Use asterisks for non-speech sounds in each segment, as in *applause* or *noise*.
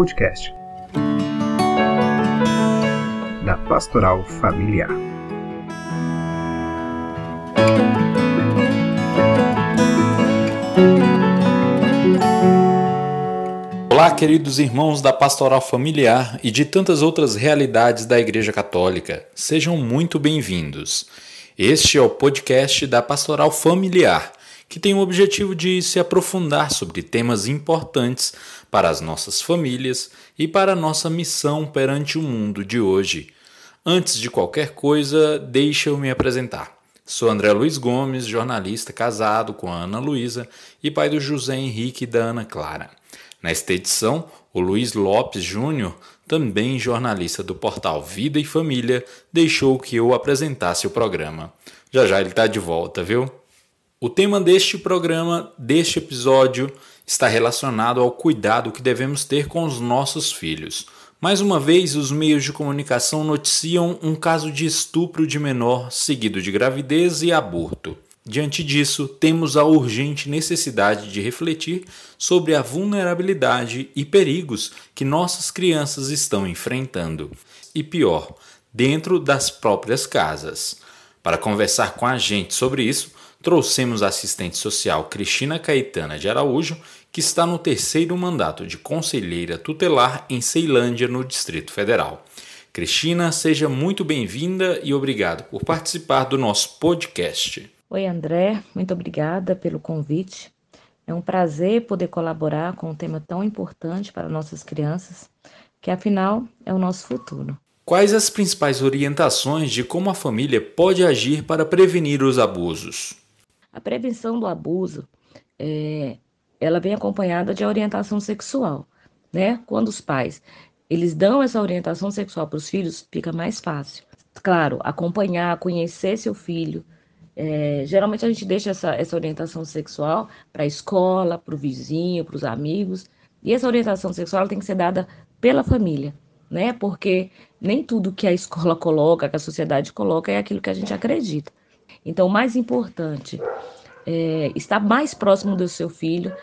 podcast da Pastoral Familiar. Olá, queridos irmãos da Pastoral Familiar e de tantas outras realidades da Igreja Católica. Sejam muito bem-vindos. Este é o podcast da Pastoral Familiar, que tem o objetivo de se aprofundar sobre temas importantes para as nossas famílias e para a nossa missão perante o mundo de hoje. Antes de qualquer coisa, deixa eu me apresentar. Sou André Luiz Gomes, jornalista casado com a Ana Luísa e pai do José Henrique e da Ana Clara. Nesta edição, o Luiz Lopes Júnior, também jornalista do portal Vida e Família, deixou que eu apresentasse o programa. Já já ele está de volta, viu? O tema deste programa, deste episódio, está relacionado ao cuidado que devemos ter com os nossos filhos. Mais uma vez, os meios de comunicação noticiam um caso de estupro de menor seguido de gravidez e aborto. Diante disso, temos a urgente necessidade de refletir sobre a vulnerabilidade e perigos que nossas crianças estão enfrentando. E pior, dentro das próprias casas. Para conversar com a gente sobre isso, trouxemos a assistente social Cristina Caetana de Araújo, que está no terceiro mandato de conselheira tutelar em Ceilândia, no Distrito Federal. Cristina, seja muito bem-vinda e obrigado por participar do nosso podcast. Oi, André, muito obrigada pelo convite. É um prazer poder colaborar com um tema tão importante para nossas crianças, que afinal é o nosso futuro. Quais as principais orientações de como a família pode agir para prevenir os abusos? A prevenção do abuso é, ela vem acompanhada de orientação sexual, né? Quando os pais eles dão essa orientação sexual para os filhos, fica mais fácil. Claro, acompanhar, conhecer seu filho, é, geralmente a gente deixa essa, essa orientação sexual para a escola, para o vizinho, para os amigos. E essa orientação sexual tem que ser dada pela família, né? Porque nem tudo que a escola *laughs* coloca, que a sociedade coloca, é aquilo que a gente acredita. Então, o mais importante é estar mais próximo do seu filho,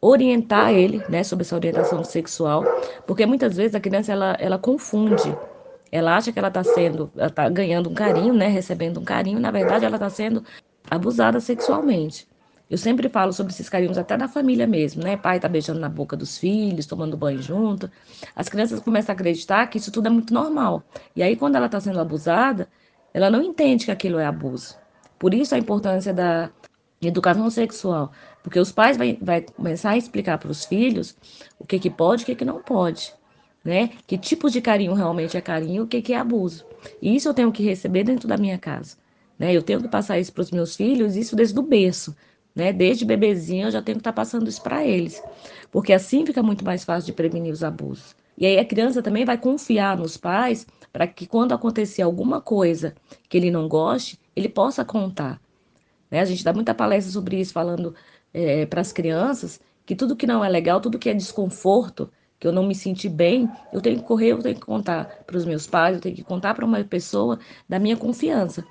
orientar ele, né, sobre essa orientação sexual, porque muitas vezes a criança ela, ela confunde ela acha que ela está sendo, ela está ganhando um carinho, né? Recebendo um carinho, na verdade ela está sendo abusada sexualmente. Eu sempre falo sobre esses carinhos até na família mesmo, né? Pai tá beijando na boca dos filhos, tomando banho junto. As crianças começam a acreditar que isso tudo é muito normal. E aí quando ela está sendo abusada, ela não entende que aquilo é abuso. Por isso a importância da educação sexual, porque os pais vai, vai começar a explicar para os filhos o que que pode, o que que não pode né? Que tipo de carinho realmente é carinho, o que, que é abuso. E isso eu tenho que receber dentro da minha casa, né? Eu tenho que passar isso para os meus filhos, isso desde o berço, né? Desde bebezinho eu já tenho que estar tá passando isso para eles, porque assim fica muito mais fácil de prevenir os abusos. E aí a criança também vai confiar nos pais para que quando acontecer alguma coisa que ele não goste, ele possa contar. Né? A gente dá muita palestra sobre isso, falando é, para as crianças que tudo que não é legal, tudo que é desconforto, que eu não me senti bem, eu tenho que correr, eu tenho que contar para os meus pais, eu tenho que contar para uma pessoa da minha confiança.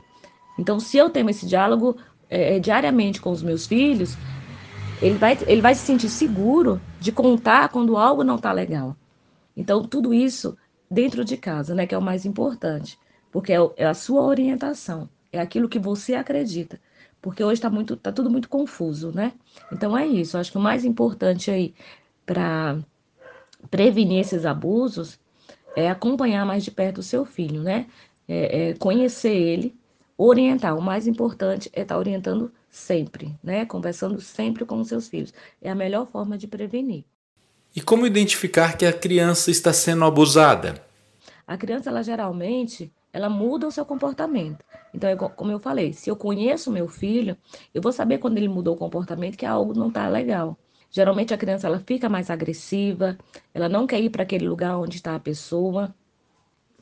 Então, se eu tenho esse diálogo é, é, diariamente com os meus filhos, ele vai, ele vai se sentir seguro de contar quando algo não está legal. Então, tudo isso dentro de casa, né, que é o mais importante, porque é, é a sua orientação, é aquilo que você acredita. Porque hoje está muito, tá tudo muito confuso, né? Então é isso. Acho que o mais importante aí para prevenir esses abusos é acompanhar mais de perto o seu filho, né? É, é conhecer ele, orientar. O mais importante é estar tá orientando sempre, né? Conversando sempre com os seus filhos. É a melhor forma de prevenir. E como identificar que a criança está sendo abusada? A criança, ela geralmente, ela muda o seu comportamento. Então, é como eu falei, se eu conheço meu filho, eu vou saber quando ele mudou o comportamento que algo não está legal. Geralmente a criança ela fica mais agressiva, ela não quer ir para aquele lugar onde está a pessoa.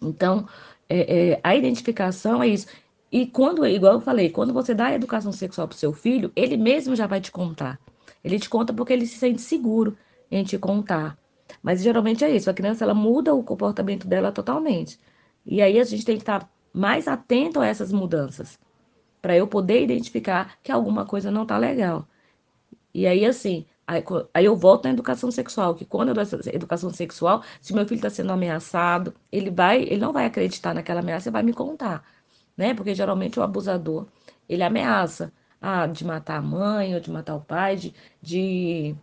Então, é, é, a identificação é isso. E quando, igual eu falei, quando você dá educação sexual para o seu filho, ele mesmo já vai te contar. Ele te conta porque ele se sente seguro em te contar. Mas geralmente é isso, a criança ela muda o comportamento dela totalmente. E aí a gente tem que estar mais atento a essas mudanças, para eu poder identificar que alguma coisa não está legal. E aí, assim, Aí, aí, eu volto na educação sexual, que quando eu dou essa educação sexual, se meu filho está sendo ameaçado, ele vai, ele não vai acreditar naquela ameaça e vai me contar, né? Porque geralmente o abusador, ele ameaça ah, de matar a mãe ou de matar o pai, de, de,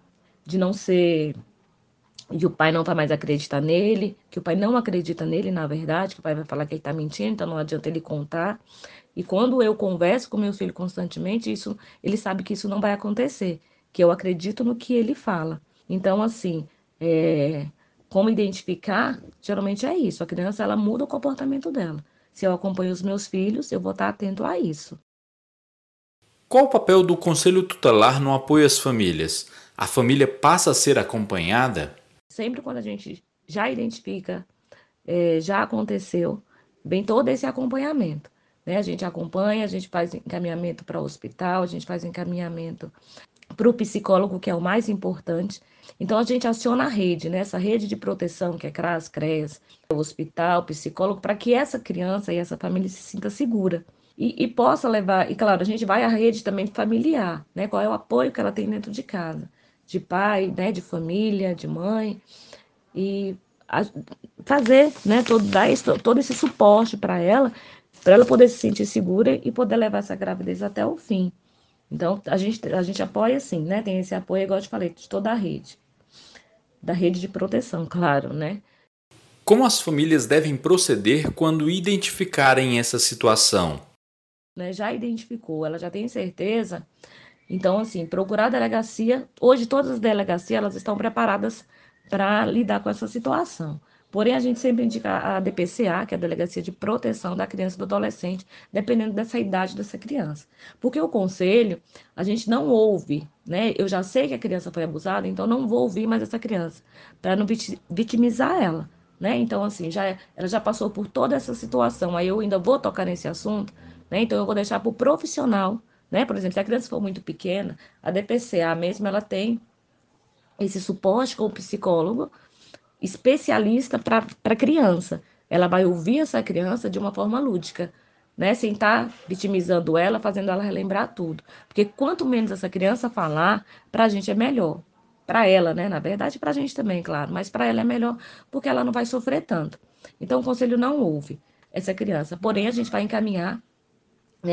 de não ser de o pai não vai mais acreditar nele, que o pai não acredita nele, na verdade, que o pai vai falar que ele está mentindo, então não adianta ele contar. E quando eu converso com meu filho constantemente, isso, ele sabe que isso não vai acontecer que eu acredito no que ele fala. Então, assim, é, como identificar, geralmente é isso. A criança ela muda o comportamento dela. Se eu acompanho os meus filhos, eu vou estar atento a isso. Qual o papel do conselho tutelar no apoio às famílias? A família passa a ser acompanhada? Sempre quando a gente já identifica, é, já aconteceu, vem todo esse acompanhamento. Né? A gente acompanha, a gente faz encaminhamento para o hospital, a gente faz encaminhamento para o psicólogo, que é o mais importante. Então, a gente aciona a rede, né? essa rede de proteção, que é CRAS, CREAS, o hospital, psicólogo, para que essa criança e essa família se sinta segura. E, e, possa levar, e claro, a gente vai à rede também familiar, né? Qual é o apoio que ela tem dentro de casa, de pai, né? De família, de mãe, e a, fazer, né? Todo, dar esse, todo esse suporte para ela, para ela poder se sentir segura e poder levar essa gravidez até o fim. Então, a gente, a gente apoia sim, né? Tem esse apoio, igual eu te falei, de toda a rede. Da rede de proteção, *laughs* claro, né? Como as famílias devem proceder quando identificarem essa situação? Né, já identificou, ela já tem certeza. Então, assim, procurar a delegacia. Hoje, todas as delegacias elas estão preparadas para lidar com essa situação. Porém, a gente sempre indica a DPCA, que é a Delegacia de Proteção da Criança e do Adolescente, dependendo dessa idade dessa criança. Porque o conselho, a gente não ouve, né? Eu já sei que a criança foi abusada, então não vou ouvir mais essa criança, para não vitimizar ela, né? Então, assim, já, ela já passou por toda essa situação, aí eu ainda vou tocar nesse assunto, né? Então, eu vou deixar para o profissional, né? Por exemplo, se a criança for muito pequena, a DPCA mesmo, ela tem esse suporte com o psicólogo, especialista para criança. Ela vai ouvir essa criança de uma forma lúdica, né? Sem estar tá vitimizando ela, fazendo ela relembrar tudo. Porque quanto menos essa criança falar, para a gente é melhor. Para ela, né? Na verdade, para a gente também, claro. Mas para ela é melhor porque ela não vai sofrer tanto. Então, o conselho não ouve essa criança. Porém, a gente vai encaminhar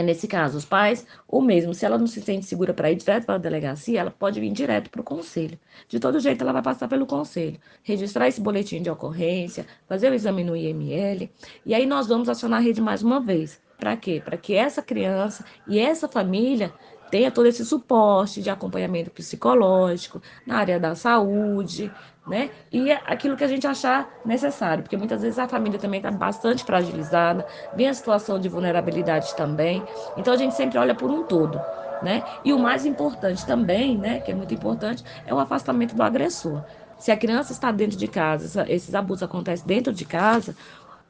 nesse caso, os pais, ou mesmo se ela não se sente segura para ir direto para a delegacia, ela pode vir direto para o conselho. De todo jeito, ela vai passar pelo conselho, registrar esse boletim de ocorrência, fazer o exame no IML, e aí nós vamos acionar a rede mais uma vez. Para quê? Para que essa criança e essa família tenha todo esse suporte de acompanhamento psicológico na área da saúde, né? E aquilo que a gente achar necessário, porque muitas vezes a família também está bastante fragilizada, vem a situação de vulnerabilidade também. Então a gente sempre olha por um todo, né? E o mais importante também, né, que é muito importante, é o afastamento do agressor. Se a criança está dentro de casa, esses abusos acontecem dentro de casa,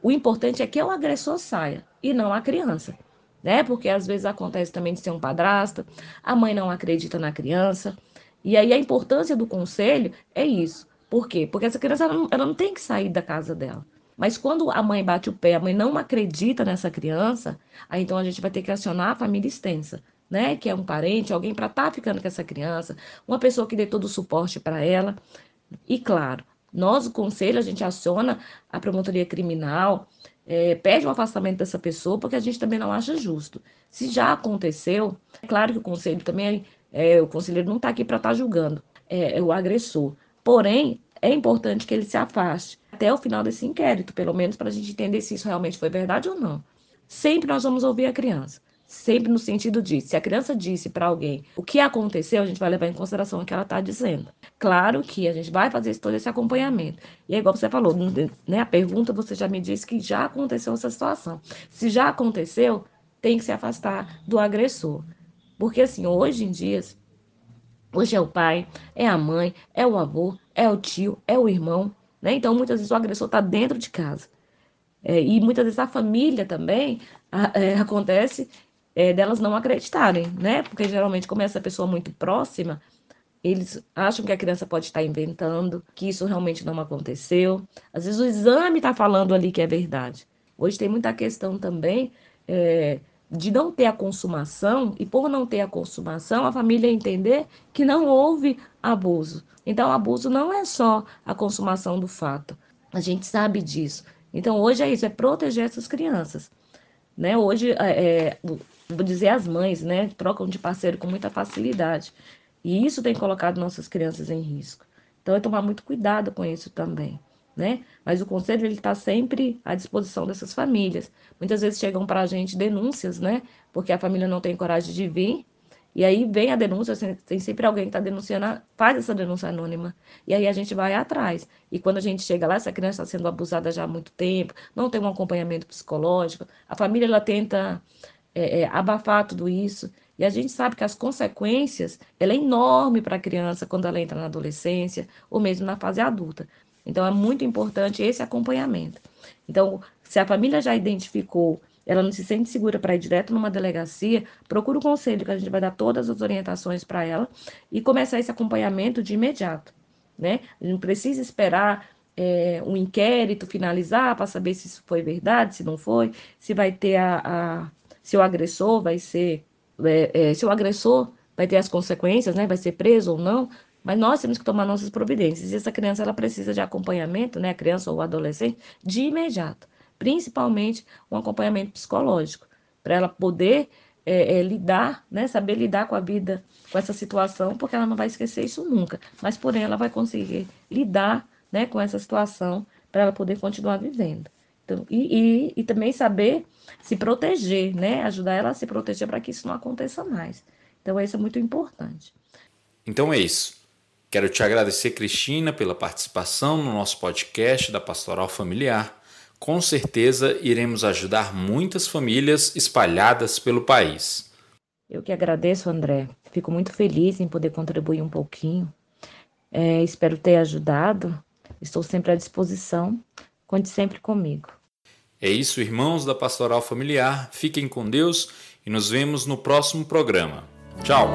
o importante é que o agressor saia e não a criança. Né? Porque às vezes acontece também de ser um padrasto, a mãe não acredita na criança. E aí a importância do conselho é isso por quê? Porque essa criança ela não, ela não tem que sair da casa dela. Mas quando a mãe bate o pé, a mãe não acredita nessa criança, aí então a gente vai ter que acionar a família extensa, né? Que é um parente, alguém para estar tá ficando com essa criança, uma pessoa que dê todo o suporte para ela. E claro, nós, o conselho, a gente aciona a promotoria criminal, é, pede o afastamento dessa pessoa, porque a gente também não acha justo. Se já aconteceu, é claro que o conselho também, é, o conselheiro não está aqui para estar tá julgando é, o agressor. Porém, é importante que ele se afaste até o final desse inquérito, pelo menos para a gente entender se isso realmente foi verdade ou não. Sempre nós vamos ouvir a criança. Sempre no sentido de, se a criança disse para alguém o que aconteceu, a gente vai levar em consideração o que ela está dizendo. Claro que a gente vai fazer todo esse acompanhamento. E é igual você falou, né? A pergunta você já me disse que já aconteceu essa situação. Se já aconteceu, tem que se afastar do agressor. Porque assim, hoje em dia, Hoje é o pai, é a mãe, é o avô, é o tio, é o irmão, né? Então, muitas vezes o agressor está dentro de casa. É, e muitas vezes a família também a, é, acontece é, delas não acreditarem, né? Porque geralmente, como essa pessoa muito próxima, eles acham que a criança pode estar inventando, que isso realmente não aconteceu. Às vezes o exame está falando ali que é verdade. Hoje tem muita questão também é, de não ter a consumação, e por não ter a consumação, a família entender que não houve abuso. Então, abuso não é só a consumação do fato. A gente sabe disso. Então, hoje é isso, é proteger essas crianças. Né? Hoje, é, é vou dizer as mães, né, trocam de parceiro com muita facilidade. E isso tem colocado nossas crianças em risco. Então, é tomar muito cuidado com isso também. Né? Mas o conselho ele está sempre à disposição dessas famílias. Muitas vezes chegam para a gente denúncias, né? Porque a família não tem coragem de vir e aí vem a denúncia, tem sempre alguém que está denunciando, faz essa denúncia anônima. E aí a gente vai atrás. E quando a gente chega lá, essa criança está sendo abusada já há muito tempo, não tem um acompanhamento psicológico, a família ela tenta é, é, abafar tudo isso. E a gente sabe que as consequências, ela é enorme para a criança quando ela entra na adolescência ou mesmo na fase adulta. Então é muito importante esse acompanhamento. Então, se a família já identificou ela não se sente segura para ir direto numa delegacia, procura o conselho, que a gente vai dar todas as orientações para ela e começar esse acompanhamento de imediato. Né? Não precisa esperar é, um inquérito finalizar para saber se isso foi verdade, se não foi, se vai ter a. a se o agressor vai ser. É, é, se o agressor vai ter as consequências, né? Vai ser preso ou não. Mas nós temos que tomar nossas providências. E essa criança ela precisa de acompanhamento, né? A criança ou o adolescente, de imediato principalmente um acompanhamento psicológico, para ela poder é, é, lidar, né, saber lidar com a vida, com essa situação, porque ela não vai esquecer isso nunca, mas porém ela vai conseguir lidar né, com essa situação para ela poder continuar vivendo. Então, e, e, e, também saber se proteger, né? Ajudar ela a se proteger para que isso não aconteça mais. Então, isso é muito importante. Então é isso. Quero te agradecer, Cristina, pela participação no nosso podcast da Pastoral Familiar com certeza iremos ajudar muitas famílias espalhadas pelo país. Eu que agradeço, André. Fico muito feliz em poder contribuir um pouquinho. É, espero ter ajudado. Estou sempre à disposição. Conte sempre comigo. É isso, irmãos da Pastoral Familiar. Fiquem com Deus e nos vemos no próximo programa. Tchau!